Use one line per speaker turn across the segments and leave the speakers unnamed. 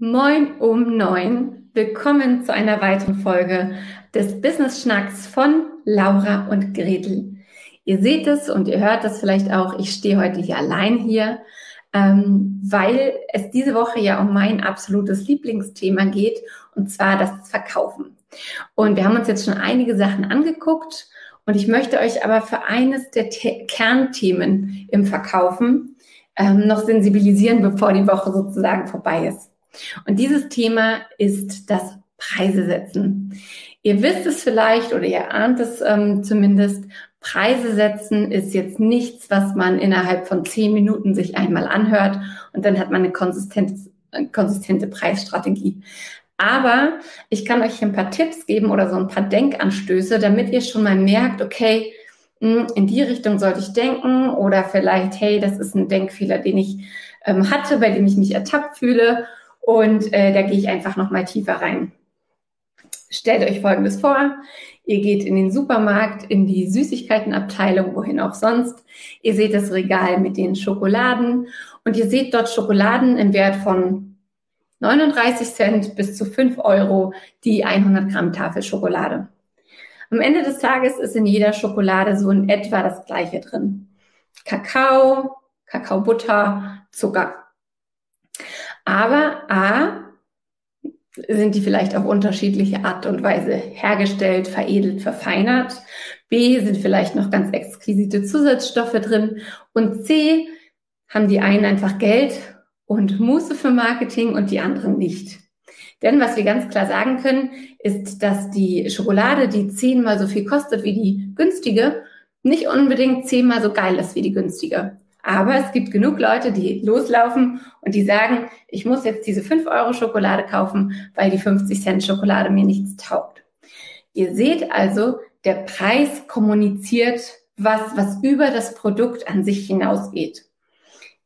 Moin um neun. Willkommen zu einer weiteren Folge des Business Schnacks von Laura und Gretel. Ihr seht es und ihr hört es vielleicht auch. Ich stehe heute hier allein hier ähm, weil es diese Woche ja um mein absolutes Lieblingsthema geht, und zwar das Verkaufen. Und wir haben uns jetzt schon einige Sachen angeguckt und ich möchte euch aber für eines der The Kernthemen im Verkaufen ähm, noch sensibilisieren, bevor die Woche sozusagen vorbei ist. Und dieses Thema ist das Preise setzen. Ihr wisst es vielleicht oder ihr ahnt es ähm, zumindest, Preise setzen ist jetzt nichts, was man innerhalb von zehn Minuten sich einmal anhört und dann hat man eine konsistente, konsistente Preisstrategie. Aber ich kann euch ein paar Tipps geben oder so ein paar Denkanstöße, damit ihr schon mal merkt, okay, hm, in die Richtung sollte ich denken oder vielleicht, hey, das ist ein Denkfehler, den ich ähm, hatte, bei dem ich mich ertappt fühle und äh, da gehe ich einfach noch mal tiefer rein. Stellt euch Folgendes vor. Ihr geht in den Supermarkt, in die Süßigkeitenabteilung, wohin auch sonst. Ihr seht das Regal mit den Schokoladen und ihr seht dort Schokoladen im Wert von 39 Cent bis zu 5 Euro die 100 Gramm Tafel Schokolade. Am Ende des Tages ist in jeder Schokolade so in etwa das Gleiche drin. Kakao, Kakaobutter, Zucker. Aber A, sind die vielleicht auf unterschiedliche Art und Weise hergestellt, veredelt, verfeinert. B sind vielleicht noch ganz exquisite Zusatzstoffe drin. Und C haben die einen einfach Geld und Muße für Marketing und die anderen nicht. Denn was wir ganz klar sagen können, ist, dass die Schokolade, die zehnmal so viel kostet wie die günstige, nicht unbedingt zehnmal so geil ist wie die günstige. Aber es gibt genug Leute, die loslaufen und die sagen, ich muss jetzt diese 5 Euro Schokolade kaufen, weil die 50 Cent Schokolade mir nichts taugt. Ihr seht also, der Preis kommuniziert was, was über das Produkt an sich hinausgeht.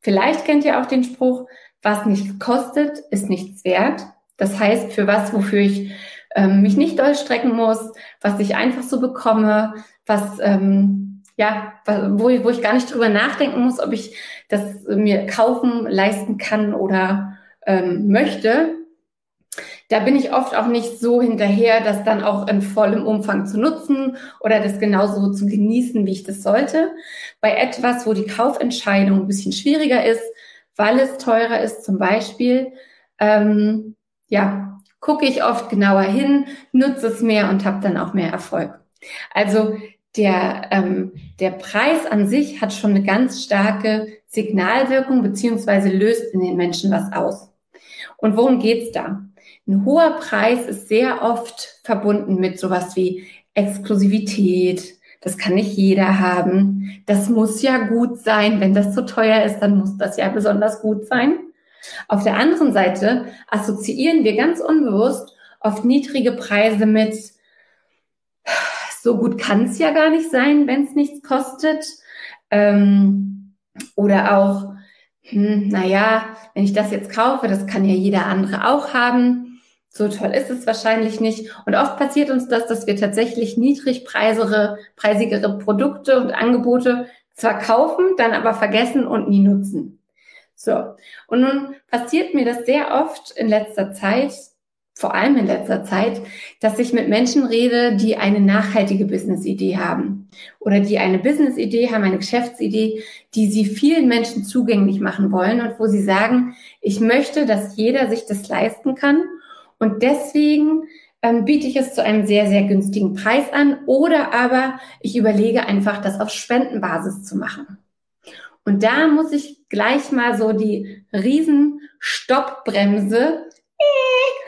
Vielleicht kennt ihr auch den Spruch, was nichts kostet, ist nichts wert. Das heißt, für was, wofür ich ähm, mich nicht doll strecken muss, was ich einfach so bekomme, was ähm, ja, wo, wo ich gar nicht drüber nachdenken muss, ob ich das mir kaufen, leisten kann oder ähm, möchte. Da bin ich oft auch nicht so hinterher, das dann auch in vollem Umfang zu nutzen oder das genauso zu genießen, wie ich das sollte. Bei etwas, wo die Kaufentscheidung ein bisschen schwieriger ist, weil es teurer ist zum Beispiel, ähm, ja, gucke ich oft genauer hin, nutze es mehr und habe dann auch mehr Erfolg. Also der, ähm, der Preis an sich hat schon eine ganz starke Signalwirkung beziehungsweise löst in den Menschen was aus. Und worum geht's da? Ein hoher Preis ist sehr oft verbunden mit sowas wie Exklusivität. Das kann nicht jeder haben. Das muss ja gut sein. Wenn das zu teuer ist, dann muss das ja besonders gut sein. Auf der anderen Seite assoziieren wir ganz unbewusst oft niedrige Preise mit so gut kann es ja gar nicht sein, wenn es nichts kostet. Ähm, oder auch, hm, naja, wenn ich das jetzt kaufe, das kann ja jeder andere auch haben. So toll ist es wahrscheinlich nicht. Und oft passiert uns das, dass wir tatsächlich niedrigpreisigere preisigere Produkte und Angebote zwar kaufen, dann aber vergessen und nie nutzen. So. Und nun passiert mir das sehr oft in letzter Zeit, vor allem in letzter Zeit, dass ich mit Menschen rede, die eine nachhaltige Business-Idee haben oder die eine Business-Idee haben, eine Geschäftsidee, die sie vielen Menschen zugänglich machen wollen und wo sie sagen, ich möchte, dass jeder sich das leisten kann und deswegen ähm, biete ich es zu einem sehr, sehr günstigen Preis an oder aber ich überlege einfach, das auf Spendenbasis zu machen. Und da muss ich gleich mal so die riesen Stoppbremse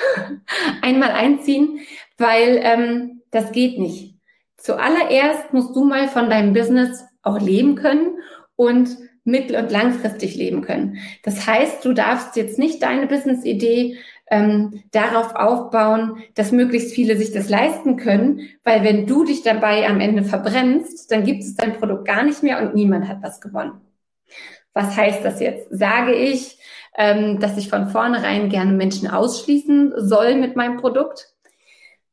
einmal einziehen, weil ähm, das geht nicht. Zuallererst musst du mal von deinem Business auch leben können und mittel- und langfristig leben können. Das heißt, du darfst jetzt nicht deine Business-Idee ähm, darauf aufbauen, dass möglichst viele sich das leisten können, weil wenn du dich dabei am Ende verbrennst, dann gibt es dein Produkt gar nicht mehr und niemand hat was gewonnen. Was heißt das jetzt? Sage ich, ähm, dass ich von vornherein gerne Menschen ausschließen soll mit meinem Produkt?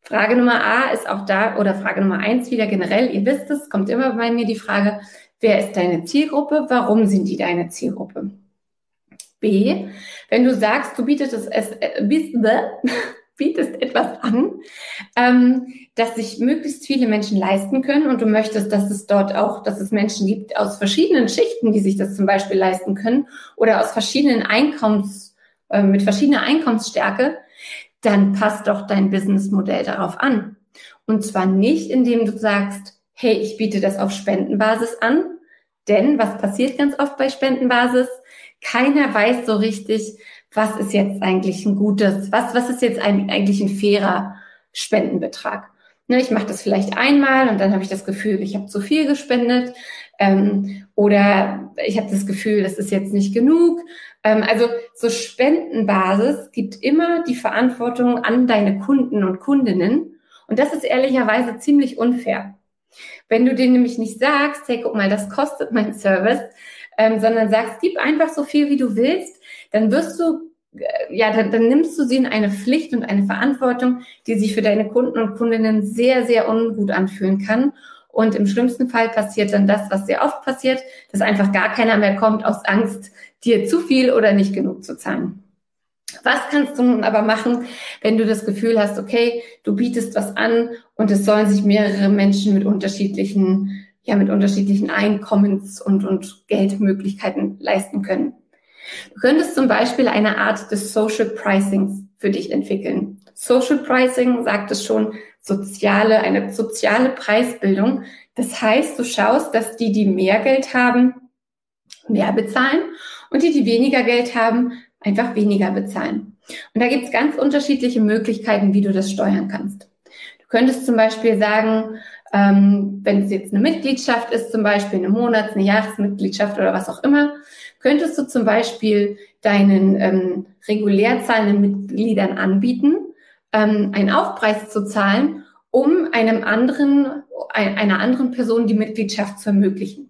Frage Nummer A ist auch da, oder Frage Nummer eins wieder generell, ihr wisst es, kommt immer bei mir die Frage, wer ist deine Zielgruppe? Warum sind die deine Zielgruppe? B, wenn du sagst, du bietest, es, äh, bietest etwas an, ähm, dass sich möglichst viele Menschen leisten können und du möchtest, dass es dort auch, dass es Menschen gibt aus verschiedenen Schichten, die sich das zum Beispiel leisten können oder aus verschiedenen Einkommens, äh, mit verschiedener Einkommensstärke, dann passt doch dein Businessmodell darauf an. Und zwar nicht, indem du sagst, hey, ich biete das auf Spendenbasis an, denn was passiert ganz oft bei Spendenbasis? Keiner weiß so richtig, was ist jetzt eigentlich ein gutes, was, was ist jetzt ein, eigentlich ein fairer Spendenbetrag. Ne, ich mache das vielleicht einmal und dann habe ich das Gefühl, ich habe zu viel gespendet ähm, oder ich habe das Gefühl, das ist jetzt nicht genug. Ähm, also so Spendenbasis gibt immer die Verantwortung an deine Kunden und Kundinnen und das ist ehrlicherweise ziemlich unfair. Wenn du denen nämlich nicht sagst, hey, guck mal, das kostet mein Service, ähm, sondern sagst, gib einfach so viel, wie du willst, dann wirst du, äh, ja, dann, dann nimmst du sie in eine Pflicht und eine Verantwortung, die sich für deine Kunden und Kundinnen sehr, sehr ungut anfühlen kann. Und im schlimmsten Fall passiert dann das, was sehr oft passiert, dass einfach gar keiner mehr kommt aus Angst, dir zu viel oder nicht genug zu zahlen. Was kannst du nun aber machen, wenn du das Gefühl hast, okay, du bietest was an und es sollen sich mehrere Menschen mit unterschiedlichen ja mit unterschiedlichen Einkommens- und, und Geldmöglichkeiten leisten können. Du könntest zum Beispiel eine Art des Social Pricings für dich entwickeln. Social Pricing sagt es schon, soziale, eine soziale Preisbildung. Das heißt, du schaust, dass die, die mehr Geld haben, mehr bezahlen und die, die weniger Geld haben, einfach weniger bezahlen. Und da gibt es ganz unterschiedliche Möglichkeiten, wie du das steuern kannst. Du könntest zum Beispiel sagen, ähm, wenn es jetzt eine Mitgliedschaft ist, zum Beispiel eine Monats-, eine Jahresmitgliedschaft oder was auch immer, könntest du zum Beispiel deinen ähm, regulär zahlenden Mitgliedern anbieten, ähm, einen Aufpreis zu zahlen, um einem anderen, einer anderen Person die Mitgliedschaft zu ermöglichen.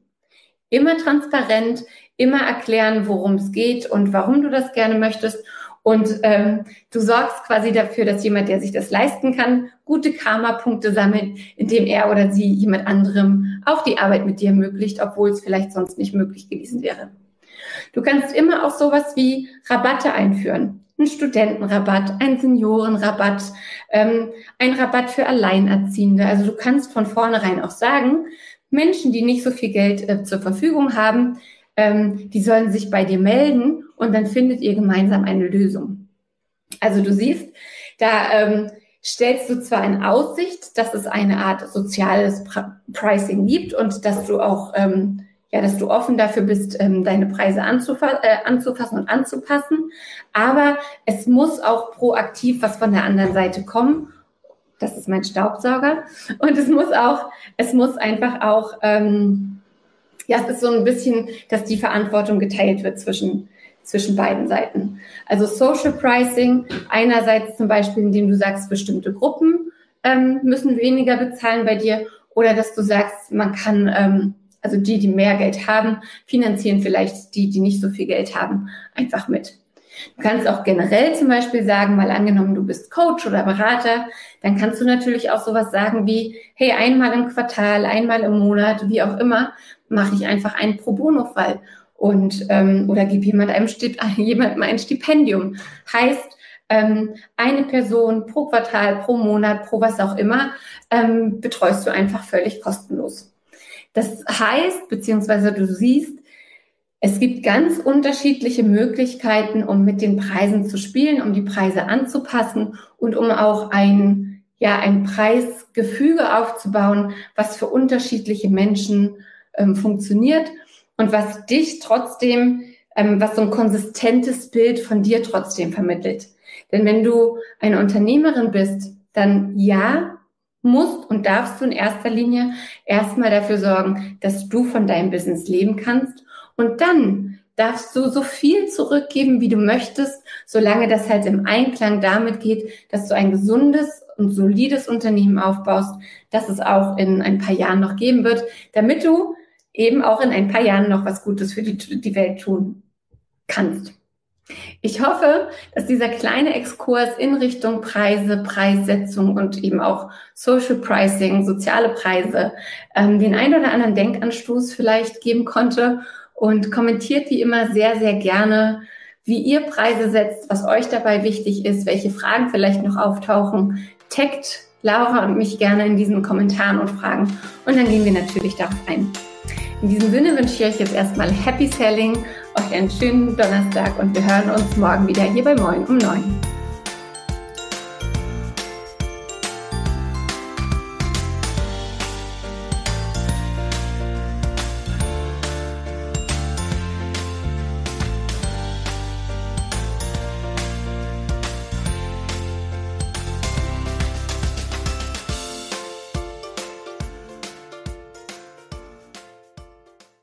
Immer transparent, immer erklären, worum es geht und warum du das gerne möchtest und ähm, du sorgst quasi dafür, dass jemand, der sich das leisten kann, gute Karma-Punkte sammelt, indem er oder sie jemand anderem auch die Arbeit mit dir ermöglicht, obwohl es vielleicht sonst nicht möglich gewesen wäre. Du kannst immer auch sowas wie Rabatte einführen. Ein Studentenrabatt, ein Seniorenrabatt, ähm, ein Rabatt für Alleinerziehende. Also du kannst von vornherein auch sagen, Menschen, die nicht so viel Geld äh, zur Verfügung haben, ähm, die sollen sich bei dir melden und dann findet ihr gemeinsam eine Lösung. Also du siehst, da ähm, stellst du zwar in Aussicht, dass es eine Art soziales Pricing gibt und dass du auch ähm, ja, dass du offen dafür bist, ähm, deine Preise anzufa äh, anzufassen und anzupassen. Aber es muss auch proaktiv was von der anderen Seite kommen. Das ist mein Staubsauger. Und es muss auch, es muss einfach auch ähm, ja, es ist so ein bisschen, dass die Verantwortung geteilt wird zwischen, zwischen beiden Seiten. Also Social Pricing, einerseits zum Beispiel, indem du sagst, bestimmte Gruppen ähm, müssen weniger bezahlen bei dir oder dass du sagst, man kann, ähm, also die, die mehr Geld haben, finanzieren vielleicht die, die nicht so viel Geld haben, einfach mit. Du kannst auch generell zum Beispiel sagen, mal angenommen, du bist Coach oder Berater, dann kannst du natürlich auch sowas sagen wie, hey, einmal im Quartal, einmal im Monat, wie auch immer, mache ich einfach einen Pro Bono-Fall und ähm, oder gib jemand einem Stip jemandem ein Stipendium. Heißt, ähm, eine Person pro Quartal, pro Monat, pro was auch immer, ähm, betreust du einfach völlig kostenlos. Das heißt, beziehungsweise du siehst, es gibt ganz unterschiedliche Möglichkeiten, um mit den Preisen zu spielen, um die Preise anzupassen und um auch ein ja, ein Preisgefüge aufzubauen, was für unterschiedliche Menschen ähm, funktioniert und was dich trotzdem, ähm, was so ein konsistentes Bild von dir trotzdem vermittelt. Denn wenn du eine Unternehmerin bist, dann ja, musst und darfst du in erster Linie erstmal dafür sorgen, dass du von deinem Business leben kannst und dann darfst du so viel zurückgeben, wie du möchtest, solange das halt im Einklang damit geht, dass du ein gesundes und solides Unternehmen aufbaust, das es auch in ein paar Jahren noch geben wird, damit du eben auch in ein paar Jahren noch was Gutes für die, die Welt tun kannst. Ich hoffe, dass dieser kleine Exkurs in Richtung Preise, Preissetzung und eben auch Social Pricing, soziale Preise, ähm, den ein oder anderen Denkanstoß vielleicht geben konnte und kommentiert wie immer sehr, sehr gerne, wie ihr Preise setzt, was euch dabei wichtig ist, welche Fragen vielleicht noch auftauchen. Taggt Laura und mich gerne in diesen Kommentaren und Fragen und dann gehen wir natürlich darauf ein. In diesem Sinne wünsche ich euch jetzt erstmal Happy Selling, euch einen schönen Donnerstag und wir hören uns morgen wieder hier bei Moin um 9.